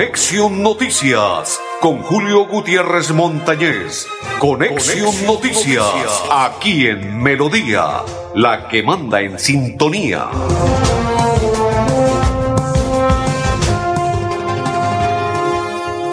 Conexión Noticias con Julio Gutiérrez Montañez. Conexión, Noticias, aquí en Melodía, la que manda en sintonía.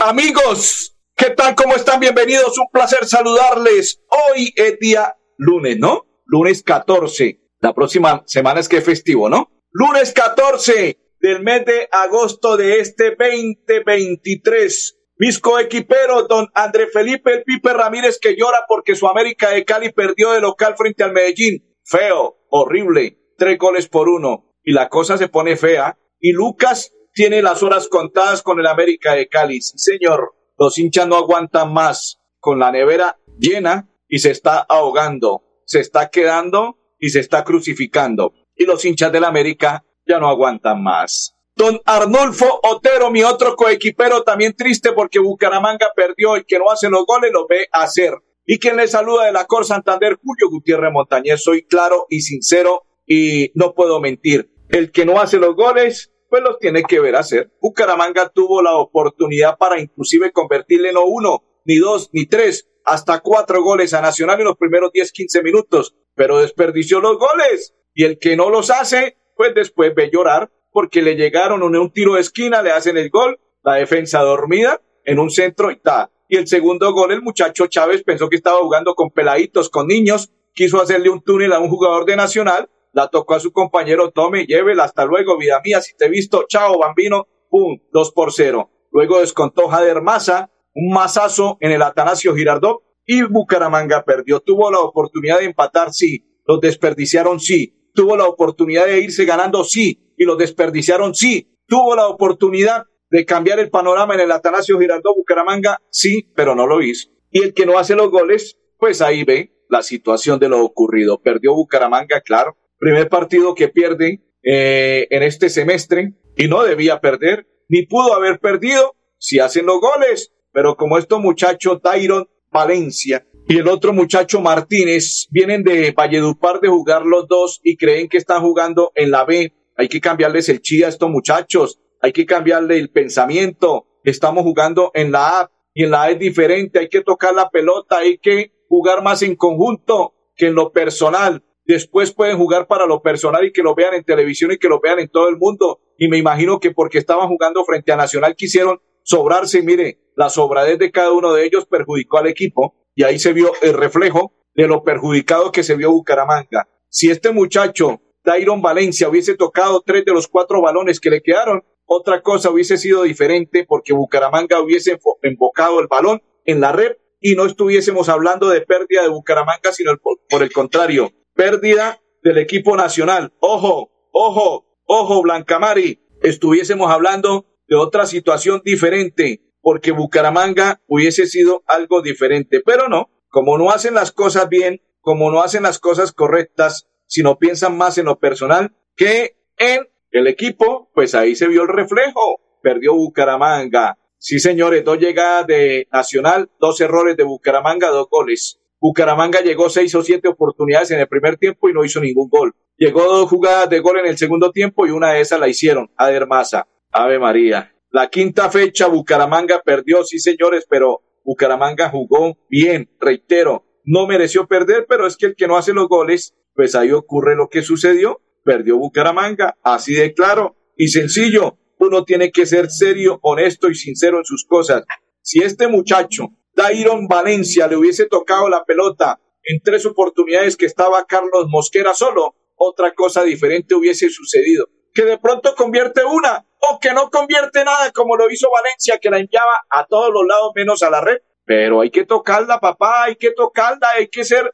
Amigos, ¿qué tal? ¿Cómo están? Bienvenidos. Un placer saludarles. Hoy es día lunes, ¿no? Lunes 14. La próxima semana es que es festivo, ¿no? Lunes 14 del mes de agosto de este 2023. Mis coequiperos, don André Felipe El Pipe Ramírez, que llora porque su América de Cali perdió de local frente al Medellín. Feo, horrible, tres goles por uno. Y la cosa se pone fea. Y Lucas tiene las horas contadas con el América de Cali. Sí, señor, los hinchas no aguantan más. Con la nevera llena y se está ahogando. Se está quedando y se está crucificando. Y los hinchas del América ya no aguantan más. Don Arnulfo Otero, mi otro coequipero, también triste porque Bucaramanga perdió. El que no hace los goles lo ve hacer. Y quien le saluda de la Cor Santander, Julio Gutiérrez Montañez. Soy claro y sincero y no puedo mentir. El que no hace los goles, pues los tiene que ver hacer. Bucaramanga tuvo la oportunidad para inclusive convertirle no uno, ni dos, ni tres, hasta cuatro goles a Nacional en los primeros 10, 15 minutos, pero desperdició los goles. Y el que no los hace, pues después ve llorar porque le llegaron un tiro de esquina, le hacen el gol, la defensa dormida en un centro y está. Y el segundo gol, el muchacho Chávez pensó que estaba jugando con peladitos, con niños, quiso hacerle un túnel a un jugador de Nacional, la tocó a su compañero, tome, llévela, hasta luego, vida mía, si te he visto, chao, bambino, pum, dos por cero. Luego descontó Jader Maza, un mazazo en el Atanasio Girardot y Bucaramanga perdió. Tuvo la oportunidad de empatar, sí. Los desperdiciaron, sí tuvo la oportunidad de irse ganando, sí, y lo desperdiciaron, sí, tuvo la oportunidad de cambiar el panorama en el Atanasio Girardot Bucaramanga, sí, pero no lo hizo. Y el que no hace los goles, pues ahí ve la situación de lo ocurrido. Perdió Bucaramanga, claro. Primer partido que pierde eh, en este semestre y no debía perder, ni pudo haber perdido si hacen los goles. Pero como estos muchachos, Tyron Valencia y el otro muchacho Martínez vienen de Valledupar de jugar los dos y creen que están jugando en la B. Hay que cambiarles el chi a estos muchachos, hay que cambiarle el pensamiento. Estamos jugando en la A y en la A es diferente, hay que tocar la pelota, hay que jugar más en conjunto que en lo personal. Después pueden jugar para lo personal y que lo vean en televisión y que lo vean en todo el mundo. Y me imagino que porque estaban jugando frente a Nacional quisieron sobrarse. Mire, la sobradez de cada uno de ellos perjudicó al equipo y ahí se vio el reflejo de lo perjudicado que se vio Bucaramanga. Si este muchacho, Dairon Valencia, hubiese tocado tres de los cuatro balones que le quedaron, otra cosa hubiese sido diferente porque Bucaramanga hubiese embocado el balón en la red y no estuviésemos hablando de pérdida de Bucaramanga, sino por el contrario, pérdida del equipo nacional. Ojo, ojo, ojo, Blancamari, estuviésemos hablando de otra situación diferente porque Bucaramanga hubiese sido algo diferente, pero no, como no hacen las cosas bien, como no hacen las cosas correctas, sino piensan más en lo personal que en el equipo, pues ahí se vio el reflejo, perdió Bucaramanga. Sí, señores, dos llegadas de Nacional, dos errores de Bucaramanga, dos goles. Bucaramanga llegó seis o siete oportunidades en el primer tiempo y no hizo ningún gol. Llegó dos jugadas de gol en el segundo tiempo y una de esas la hicieron. Adermaza. Ave María. La quinta fecha, Bucaramanga perdió, sí señores, pero Bucaramanga jugó bien, reitero, no mereció perder, pero es que el que no hace los goles, pues ahí ocurre lo que sucedió, perdió Bucaramanga, así de claro y sencillo. Uno tiene que ser serio, honesto y sincero en sus cosas. Si este muchacho, Dairon Valencia, le hubiese tocado la pelota en tres oportunidades que estaba Carlos Mosquera solo, otra cosa diferente hubiese sucedido. Que de pronto convierte una, que no convierte nada como lo hizo Valencia, que la enviaba a todos los lados menos a la red. Pero hay que tocarla, papá, hay que tocarla, hay que ser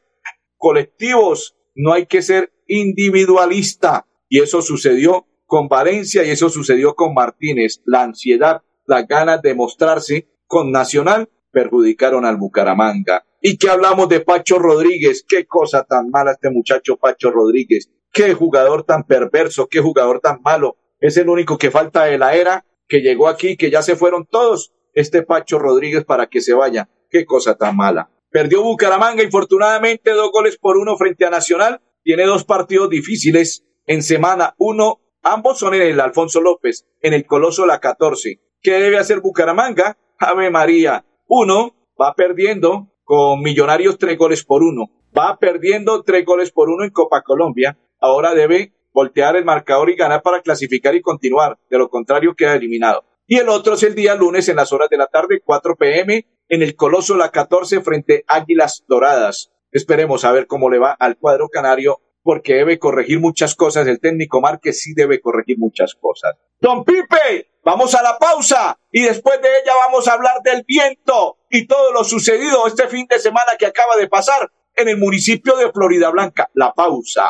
colectivos, no hay que ser individualista. Y eso sucedió con Valencia y eso sucedió con Martínez. La ansiedad, las ganas de mostrarse con Nacional perjudicaron al Bucaramanga. ¿Y qué hablamos de Pacho Rodríguez? Qué cosa tan mala este muchacho Pacho Rodríguez. Qué jugador tan perverso, qué jugador tan malo es el único que falta de la era, que llegó aquí, que ya se fueron todos. Este Pacho Rodríguez para que se vaya. Qué cosa tan mala. Perdió Bucaramanga, infortunadamente, dos goles por uno frente a Nacional. Tiene dos partidos difíciles en semana. Uno, ambos son en el Alfonso López, en el Coloso La 14. ¿Qué debe hacer Bucaramanga? Ave María. Uno va perdiendo con Millonarios tres goles por uno. Va perdiendo tres goles por uno en Copa Colombia. Ahora debe voltear el marcador y ganar para clasificar y continuar. De lo contrario, queda eliminado. Y el otro es el día lunes en las horas de la tarde, 4 pm, en el Coloso La 14 frente Águilas Doradas. Esperemos a ver cómo le va al cuadro canario porque debe corregir muchas cosas. El técnico Márquez sí debe corregir muchas cosas. Don Pipe, vamos a la pausa y después de ella vamos a hablar del viento y todo lo sucedido este fin de semana que acaba de pasar en el municipio de Florida Blanca. La pausa.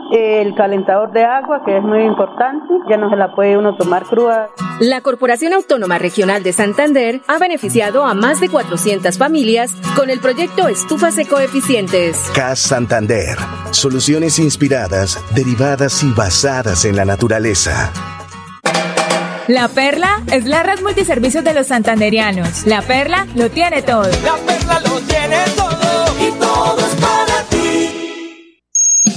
el calentador de agua, que es muy importante, ya no se la puede uno tomar cruda. La Corporación Autónoma Regional de Santander ha beneficiado a más de 400 familias con el proyecto Estufas Ecoeficientes. CAS Santander. Soluciones inspiradas, derivadas y basadas en la naturaleza. La Perla es la red multiservicios de los santanderianos. La Perla lo tiene todo. La perla lo tiene todo y todo es.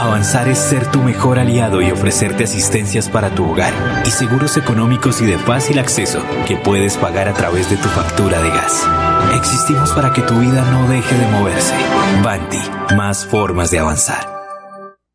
Avanzar es ser tu mejor aliado y ofrecerte asistencias para tu hogar y seguros económicos y de fácil acceso que puedes pagar a través de tu factura de gas. Existimos para que tu vida no deje de moverse. Banti, más formas de avanzar.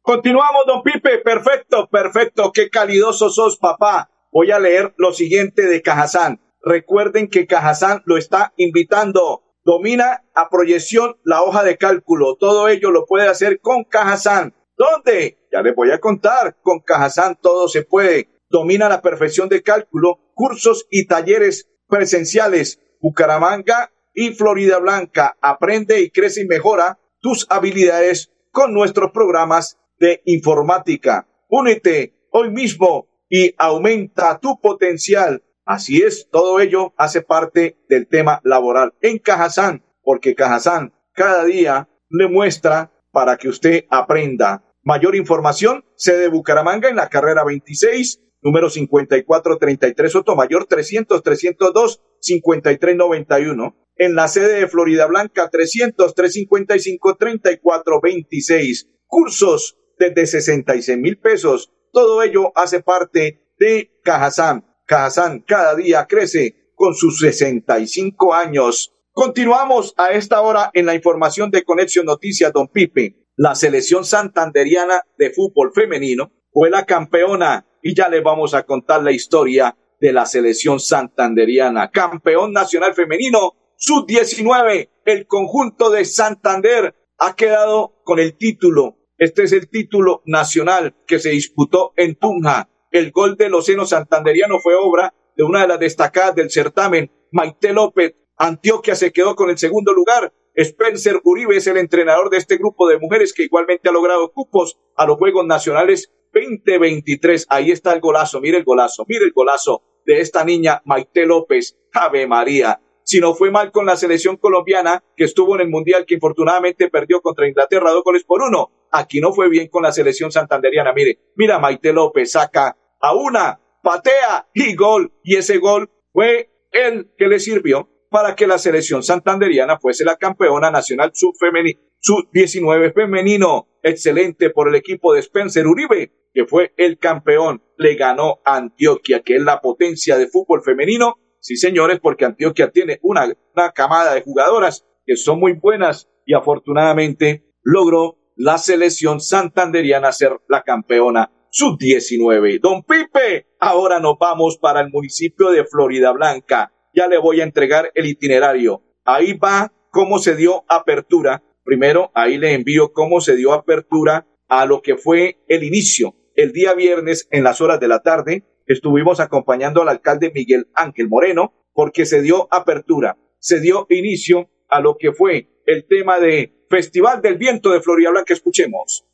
Continuamos, don Pipe. Perfecto, perfecto. Qué calidoso sos, papá. Voy a leer lo siguiente de Cajazán. Recuerden que Cajazán lo está invitando. Domina a proyección la hoja de cálculo. Todo ello lo puede hacer con Cajazán. ¿Dónde? Ya les voy a contar. Con Cajazán todo se puede. Domina la perfección de cálculo, cursos y talleres presenciales. Bucaramanga y Florida Blanca. Aprende y crece y mejora tus habilidades con nuestros programas de informática. Únete hoy mismo y aumenta tu potencial. Así es, todo ello hace parte del tema laboral en Cajazán, porque Cajazán cada día le muestra para que usted aprenda. Mayor información, sede Bucaramanga en la carrera 26, número 5433 Sotomayor 300 302 5391. En la sede de Florida Blanca 300 355 3426. Cursos desde 66 mil pesos. Todo ello hace parte de Cajazán. Cajazán cada día crece con sus 65 años. Continuamos a esta hora en la información de Conexión Noticias, don Pipe. La selección santanderiana de fútbol femenino fue la campeona y ya les vamos a contar la historia de la selección santanderiana. Campeón nacional femenino, sub-19, el conjunto de Santander ha quedado con el título. Este es el título nacional que se disputó en Tunja. El gol del Oceno Santanderiano fue obra de una de las destacadas del certamen, Maite López. Antioquia se quedó con el segundo lugar. Spencer Uribe es el entrenador de este grupo de mujeres que igualmente ha logrado cupos a los Juegos Nacionales 2023. Ahí está el golazo, mire el golazo, mire el golazo de esta niña Maite López. Ave María. Si no fue mal con la selección colombiana que estuvo en el Mundial que infortunadamente perdió contra Inglaterra dos goles por uno. aquí no fue bien con la selección santanderiana. Mire, mira, Maite López saca a una, patea y gol. Y ese gol fue el que le sirvió para que la selección santanderiana fuese la campeona nacional sub-19 sub femenino. Excelente por el equipo de Spencer Uribe, que fue el campeón. Le ganó Antioquia, que es la potencia de fútbol femenino. Sí, señores, porque Antioquia tiene una, una camada de jugadoras que son muy buenas y afortunadamente logró la selección santanderiana ser la campeona sub-19. Don Pipe, ahora nos vamos para el municipio de Florida Blanca. Ya le voy a entregar el itinerario. Ahí va cómo se dio apertura. Primero, ahí le envío cómo se dio apertura a lo que fue el inicio. El día viernes, en las horas de la tarde, estuvimos acompañando al alcalde Miguel Ángel Moreno porque se dio apertura, se dio inicio a lo que fue el tema de Festival del Viento de Florida Blanca. Escuchemos.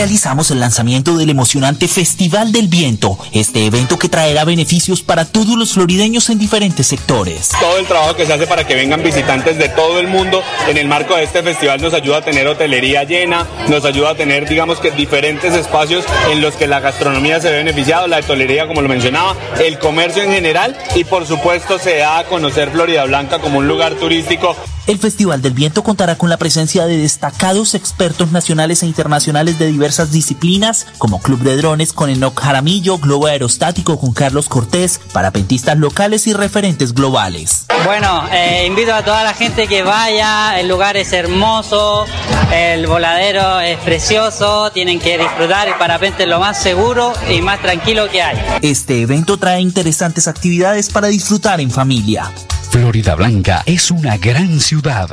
Realizamos el lanzamiento del emocionante Festival del Viento, este evento que traerá beneficios para todos los florideños en diferentes sectores. Todo el trabajo que se hace para que vengan visitantes de todo el mundo en el marco de este festival nos ayuda a tener hotelería llena, nos ayuda a tener, digamos que diferentes espacios en los que la gastronomía se ve beneficiado, la hotelería, como lo mencionaba, el comercio en general y por supuesto se da a conocer Florida Blanca como un lugar turístico el Festival del Viento contará con la presencia de destacados expertos nacionales e internacionales de diversas disciplinas, como Club de Drones con Enoch Jaramillo, Globo Aerostático con Carlos Cortés, parapentistas locales y referentes globales. Bueno, eh, invito a toda la gente que vaya, el lugar es hermoso, el voladero es precioso, tienen que disfrutar, el parapente es lo más seguro y más tranquilo que hay. Este evento trae interesantes actividades para disfrutar en familia. Florida Blanca es una gran ciudad,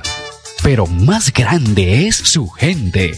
pero más grande es su gente.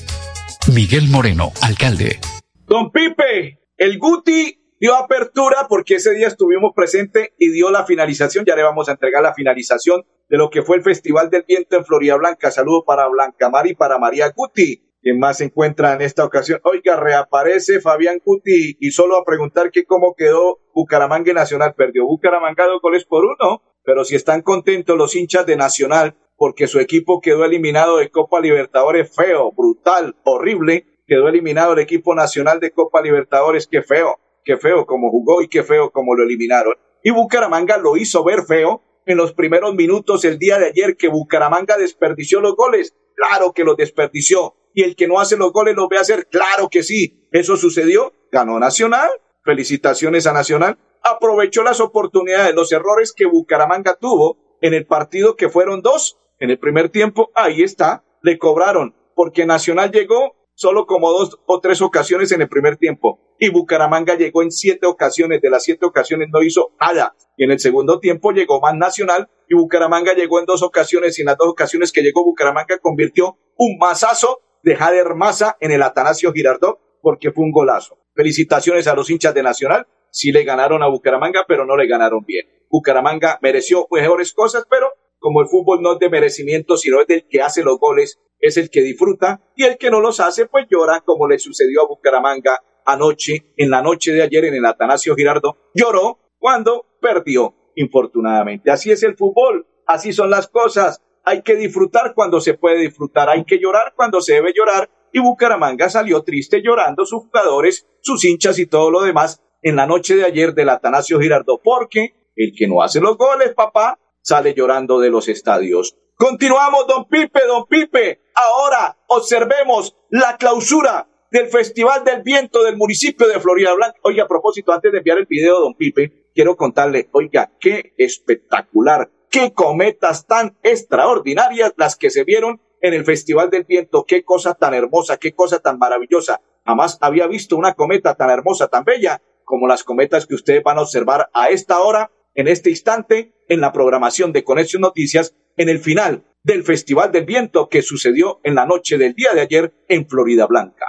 Miguel Moreno, alcalde. Don Pipe, el Guti dio apertura porque ese día estuvimos presentes y dio la finalización. Ya le vamos a entregar la finalización de lo que fue el Festival del Viento en Florida Blanca. Saludo para Blanca Mari y para María Guti. quien más se encuentra en esta ocasión. Oiga, reaparece Fabián Guti y solo a preguntar que cómo quedó Bucaramanga Nacional. Perdió Bucaramanga dos goles por uno pero si están contentos los hinchas de Nacional porque su equipo quedó eliminado de Copa Libertadores feo, brutal, horrible, quedó eliminado el equipo nacional de Copa Libertadores, qué feo, qué feo como jugó y qué feo como lo eliminaron. Y Bucaramanga lo hizo ver feo en los primeros minutos el día de ayer que Bucaramanga desperdició los goles. Claro que los desperdició. Y el que no hace los goles los ve hacer. Claro que sí. Eso sucedió. Ganó Nacional. Felicitaciones a Nacional aprovechó las oportunidades, los errores que Bucaramanga tuvo en el partido que fueron dos en el primer tiempo, ahí está, le cobraron, porque Nacional llegó solo como dos o tres ocasiones en el primer tiempo y Bucaramanga llegó en siete ocasiones, de las siete ocasiones no hizo nada y en el segundo tiempo llegó más Nacional y Bucaramanga llegó en dos ocasiones y en las dos ocasiones que llegó Bucaramanga convirtió un masazo de Jader Maza en el Atanasio Girardot porque fue un golazo. Felicitaciones a los hinchas de Nacional sí le ganaron a Bucaramanga, pero no le ganaron bien. Bucaramanga mereció mejores cosas, pero como el fútbol no es de merecimiento, sino es del que hace los goles, es el que disfruta, y el que no los hace, pues llora, como le sucedió a Bucaramanga anoche, en la noche de ayer en el Atanasio Girardo, lloró cuando perdió, infortunadamente. Así es el fútbol, así son las cosas. Hay que disfrutar cuando se puede disfrutar, hay que llorar cuando se debe llorar, y Bucaramanga salió triste llorando, sus jugadores, sus hinchas y todo lo demás, en la noche de ayer del Atanasio Girardot, porque el que no hace los goles, papá, sale llorando de los estadios. Continuamos, don Pipe, don Pipe. Ahora observemos la clausura del Festival del Viento del municipio de Florida Blanca. Oiga, a propósito, antes de enviar el video, don Pipe, quiero contarle, oiga, qué espectacular, qué cometas tan extraordinarias las que se vieron en el Festival del Viento, qué cosa tan hermosa, qué cosa tan maravillosa. Jamás había visto una cometa tan hermosa, tan bella, como las cometas que ustedes van a observar a esta hora, en este instante, en la programación de Conexión Noticias, en el final del Festival del Viento que sucedió en la noche del día de ayer en Florida Blanca.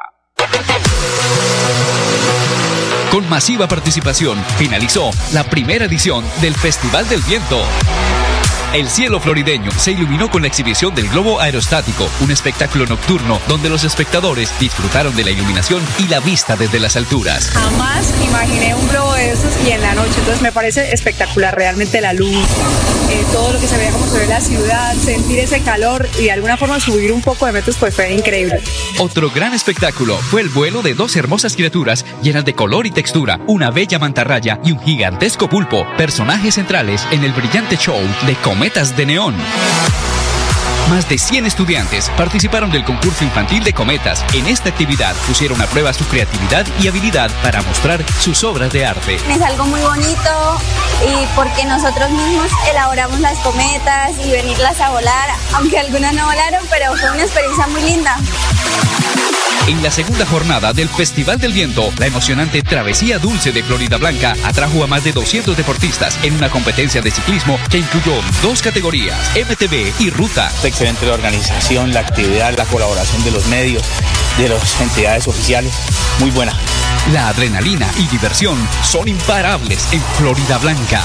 Con masiva participación, finalizó la primera edición del Festival del Viento El cielo florideño se iluminó con la exhibición del globo aerostático, un espectáculo nocturno donde los espectadores disfrutaron de la iluminación y la vista desde las alturas. Jamás imaginé un globo de esos y en la noche, entonces me parece espectacular realmente la luz, eh, todo lo que se veía como se ve la ciudad, sentir ese calor y de alguna forma subir un poco de metros pues fue increíble. Otro gran espectáculo fue el vuelo de dos hermosas criaturas llenas de color y textura, una bella mantarraya y un gigantesco pulpo, personajes centrales en el brillante show de Cometas de Neón. Más de 100 estudiantes participaron del concurso infantil de cometas. En esta actividad pusieron a prueba su creatividad y habilidad para mostrar sus obras de arte. Es algo muy bonito y porque nosotros mismos elaboramos las cometas y venirlas a volar, aunque algunas no volaron, pero fue una experiencia muy linda. En la segunda jornada del Festival del Viento, la emocionante Travesía Dulce de Florida Blanca atrajo a más de 200 deportistas en una competencia de ciclismo que incluyó dos categorías, MTB y Ruta. Excelente la organización, la actividad, la colaboración de los medios, de las entidades oficiales, muy buena. La adrenalina y diversión son imparables en Florida Blanca.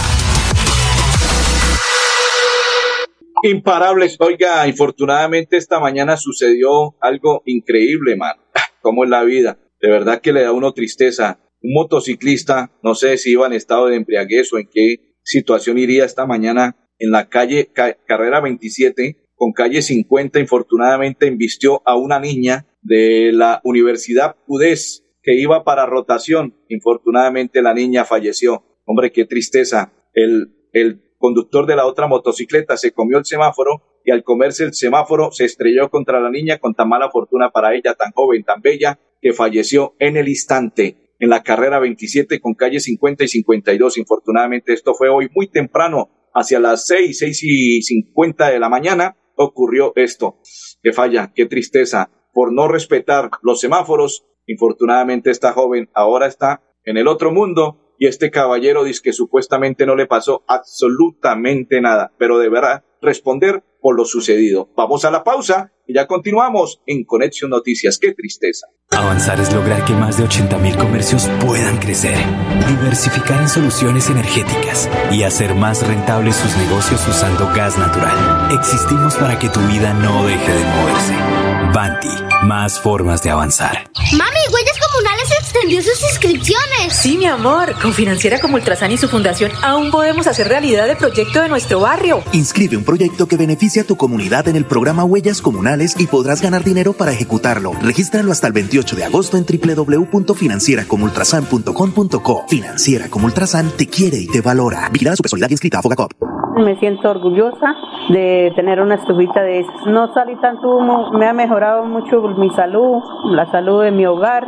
Imparables. Oiga, infortunadamente esta mañana sucedió algo increíble, man. ¿Cómo es la vida? De verdad que le da a uno tristeza. Un motociclista, no sé si iba en estado de embriaguez o en qué situación iría esta mañana en la calle Carrera 27 con calle 50, infortunadamente embistió a una niña de la Universidad UDES que iba para rotación. Infortunadamente la niña falleció. Hombre, qué tristeza. El, el conductor de la otra motocicleta se comió el semáforo y al comerse el semáforo se estrelló contra la niña con tan mala fortuna para ella, tan joven, tan bella, que falleció en el instante en la carrera 27 con calle 50 y 52. Infortunadamente esto fue hoy muy temprano, hacia las 6, 6 y 50 de la mañana ocurrió esto. Qué falla, qué tristeza. Por no respetar los semáforos, infortunadamente esta joven ahora está en el otro mundo y este caballero dice que supuestamente no le pasó absolutamente nada, pero deberá responder por lo sucedido. Vamos a la pausa y ya continuamos en Conexión Noticias. Qué tristeza. Avanzar es lograr que más de 80.000 comercios puedan crecer, diversificar en soluciones energéticas y hacer más rentables sus negocios usando gas natural. Existimos para que tu vida no deje de moverse. Banti, más formas de avanzar. Mami, Huellas Comunales extendió sus inscripciones. Sí, mi amor. Con Financiera como Ultrasan y su fundación aún podemos hacer realidad el proyecto de nuestro barrio. Inscribe un proyecto que beneficie a tu comunidad en el programa Huellas Comunales y podrás ganar dinero para ejecutarlo. Regístralo hasta el 28 de agosto en www.financieracomultrasan.com.co. Financiera como Ultrasan te quiere y te valora. Vigilada su personalidad inscrita a Fogacop. Me siento orgullosa de tener una estufita de esas. No salí tanto humo, me ha mejorado mucho mi salud, la salud de mi hogar.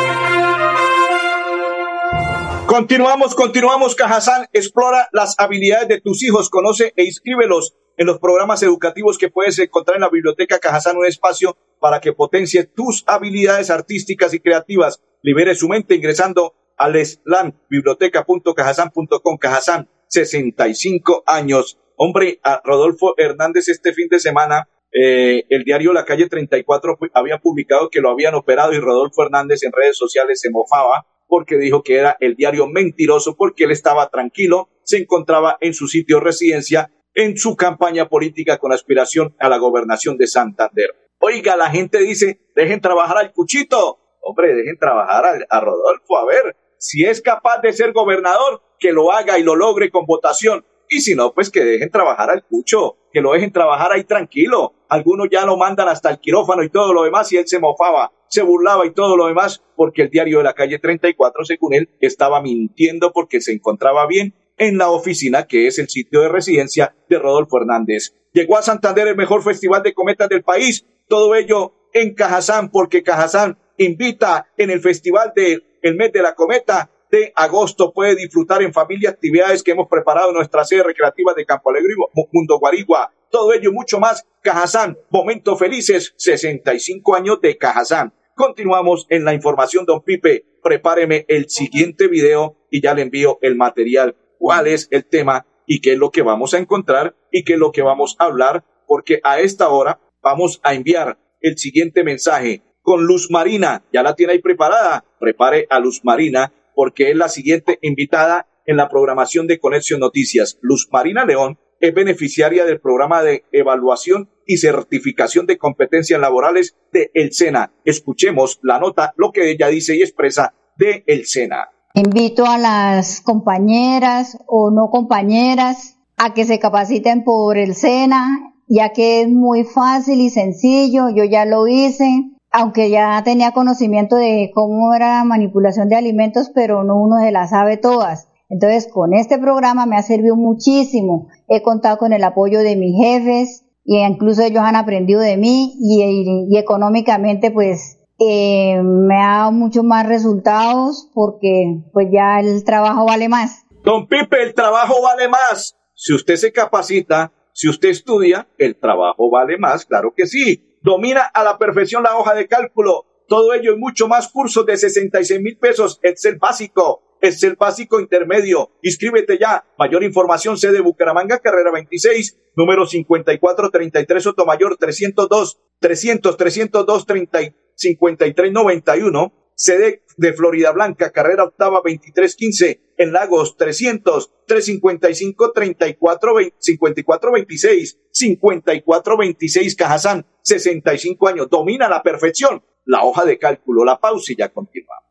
Continuamos, continuamos. Cajazán explora las habilidades de tus hijos, conoce e inscríbelos en los programas educativos que puedes encontrar en la Biblioteca Cajazán, un espacio para que potencie tus habilidades artísticas y creativas. Libere su mente ingresando al slam biblioteca.cajazán.com. Cajazán, 65 años. Hombre, a Rodolfo Hernández este fin de semana, eh, el diario La Calle 34 había publicado que lo habían operado y Rodolfo Hernández en redes sociales se mofaba porque dijo que era el diario mentiroso porque él estaba tranquilo, se encontraba en su sitio de residencia en su campaña política con aspiración a la gobernación de Santander. Oiga, la gente dice, dejen trabajar al cuchito. Hombre, dejen trabajar a, a Rodolfo. A ver, si es capaz de ser gobernador, que lo haga y lo logre con votación. Y si no, pues que dejen trabajar al cucho, que lo dejen trabajar ahí tranquilo. Algunos ya lo mandan hasta el quirófano y todo lo demás y él se mofaba, se burlaba y todo lo demás porque el diario de la calle 34, según él, estaba mintiendo porque se encontraba bien en la oficina que es el sitio de residencia de Rodolfo Hernández. Llegó a Santander el mejor festival de cometas del país, todo ello en Cajazán porque Cajazán invita en el festival del el mes de la cometa de agosto puede disfrutar en familia actividades que hemos preparado en nuestra sede recreativa de Campo Alegre, Mundo Guarigua. Todo ello y mucho más. Cajazán, momentos felices, 65 años de Cajazán. Continuamos en la información, don Pipe. Prepáreme el siguiente video y ya le envío el material. ¿Cuál es el tema y qué es lo que vamos a encontrar y qué es lo que vamos a hablar? Porque a esta hora vamos a enviar el siguiente mensaje con Luz Marina. Ya la tiene ahí preparada. Prepare a Luz Marina porque es la siguiente invitada en la programación de Conexión Noticias. Luz Marina León es beneficiaria del programa de evaluación y certificación de competencias laborales de El SENA. Escuchemos la nota, lo que ella dice y expresa de El SENA. Invito a las compañeras o no compañeras a que se capaciten por el SENA, ya que es muy fácil y sencillo, yo ya lo hice, aunque ya tenía conocimiento de cómo era la manipulación de alimentos, pero no uno se las sabe todas. Entonces, con este programa me ha servido muchísimo. He contado con el apoyo de mis jefes y incluso ellos han aprendido de mí y, económicamente, pues, eh, me ha dado muchos más resultados porque, pues, ya el trabajo vale más. Don Pipe, el trabajo vale más. Si usted se capacita, si usted estudia, el trabajo vale más, claro que sí. Domina a la perfección la hoja de cálculo. Todo ello y mucho más cursos de 66 mil pesos, Excel básico, es el básico intermedio. Inscríbete ya. Mayor información, sede Bucaramanga, carrera 26, número 5433 Sotomayor 302, 300, 302, 30, 53, 91. Sede de Florida Blanca, carrera octava 2315, en Lagos 300, 355, 34, 54, 26, 54, 26, Cajazán, 65 años. Domina la perfección la hoja de cálculo, la pausa y ya continuamos.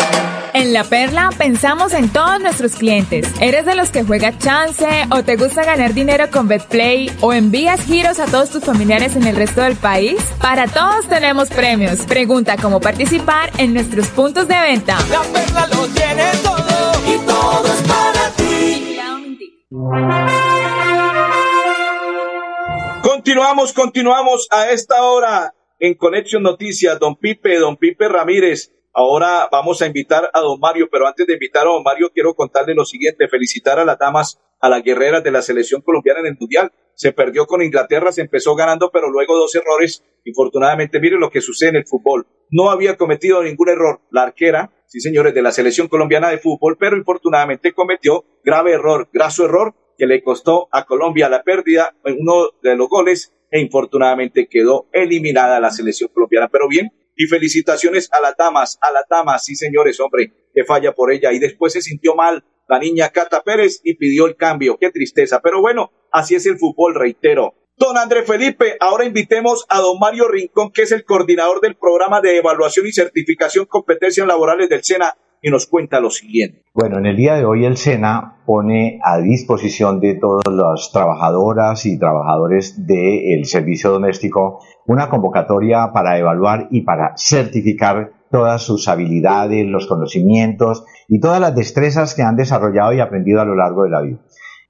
En La Perla pensamos en todos nuestros clientes. ¿Eres de los que juega chance o te gusta ganar dinero con BetPlay o envías giros a todos tus familiares en el resto del país? Para todos tenemos premios. Pregunta cómo participar en nuestros puntos de venta. La Perla lo tiene todo y todo es para ti. Continuamos, continuamos a esta hora en Conexión Noticias. Don Pipe, don Pipe Ramírez Ahora vamos a invitar a don Mario, pero antes de invitar a don Mario, quiero contarle lo siguiente, felicitar a las damas, a las guerreras de la selección colombiana en el Mundial. Se perdió con Inglaterra, se empezó ganando, pero luego dos errores. Infortunadamente, mire lo que sucede en el fútbol. No había cometido ningún error. La arquera, sí señores, de la selección colombiana de fútbol, pero infortunadamente cometió grave error, graso error, que le costó a Colombia la pérdida en uno de los goles e infortunadamente quedó eliminada la selección colombiana. Pero bien, y felicitaciones a las damas, a las damas, sí señores, hombre, que falla por ella. Y después se sintió mal la niña Cata Pérez y pidió el cambio. Qué tristeza. Pero bueno, así es el fútbol, reitero. Don André Felipe, ahora invitemos a don Mario Rincón, que es el coordinador del programa de evaluación y certificación competencias laborales del SENA, y nos cuenta lo siguiente. Bueno, en el día de hoy el SENA pone a disposición de todas las trabajadoras y trabajadores del servicio doméstico una convocatoria para evaluar y para certificar todas sus habilidades, los conocimientos y todas las destrezas que han desarrollado y aprendido a lo largo de la vida.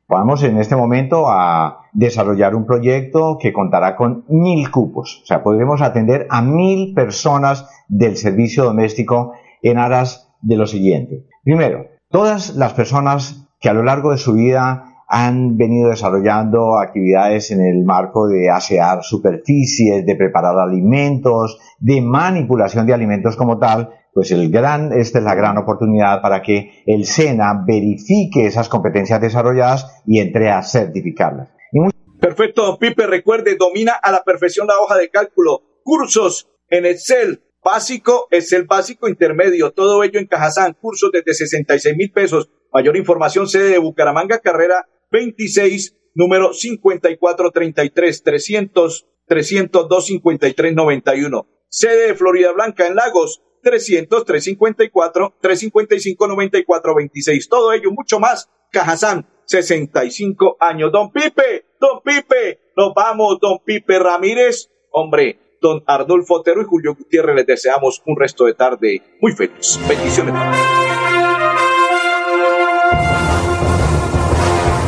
Vamos en este momento a desarrollar un proyecto que contará con mil cupos, o sea, podremos atender a mil personas del servicio doméstico en aras de lo siguiente. Primero, todas las personas que a lo largo de su vida han venido desarrollando actividades en el marco de asear superficies, de preparar alimentos, de manipulación de alimentos como tal, pues el gran, esta es la gran oportunidad para que el SENA verifique esas competencias desarrolladas y entre a certificarlas. Perfecto, Pipe, recuerde, domina a la perfección la hoja de cálculo, cursos en Excel, básico, Excel básico, intermedio, todo ello en Cajazán, cursos desde 66 mil pesos. Mayor información, sede de Bucaramanga, carrera 26, número 5433 300 302 5391. Sede de Florida Blanca en Lagos 300 354 355 9426. Todo ello mucho más. Cajazán 65 años. Don Pipe, Don Pipe, nos vamos, Don Pipe Ramírez. Hombre, Don Arnulfo Otero y Julio Gutiérrez les deseamos un resto de tarde muy feliz. Bendiciones.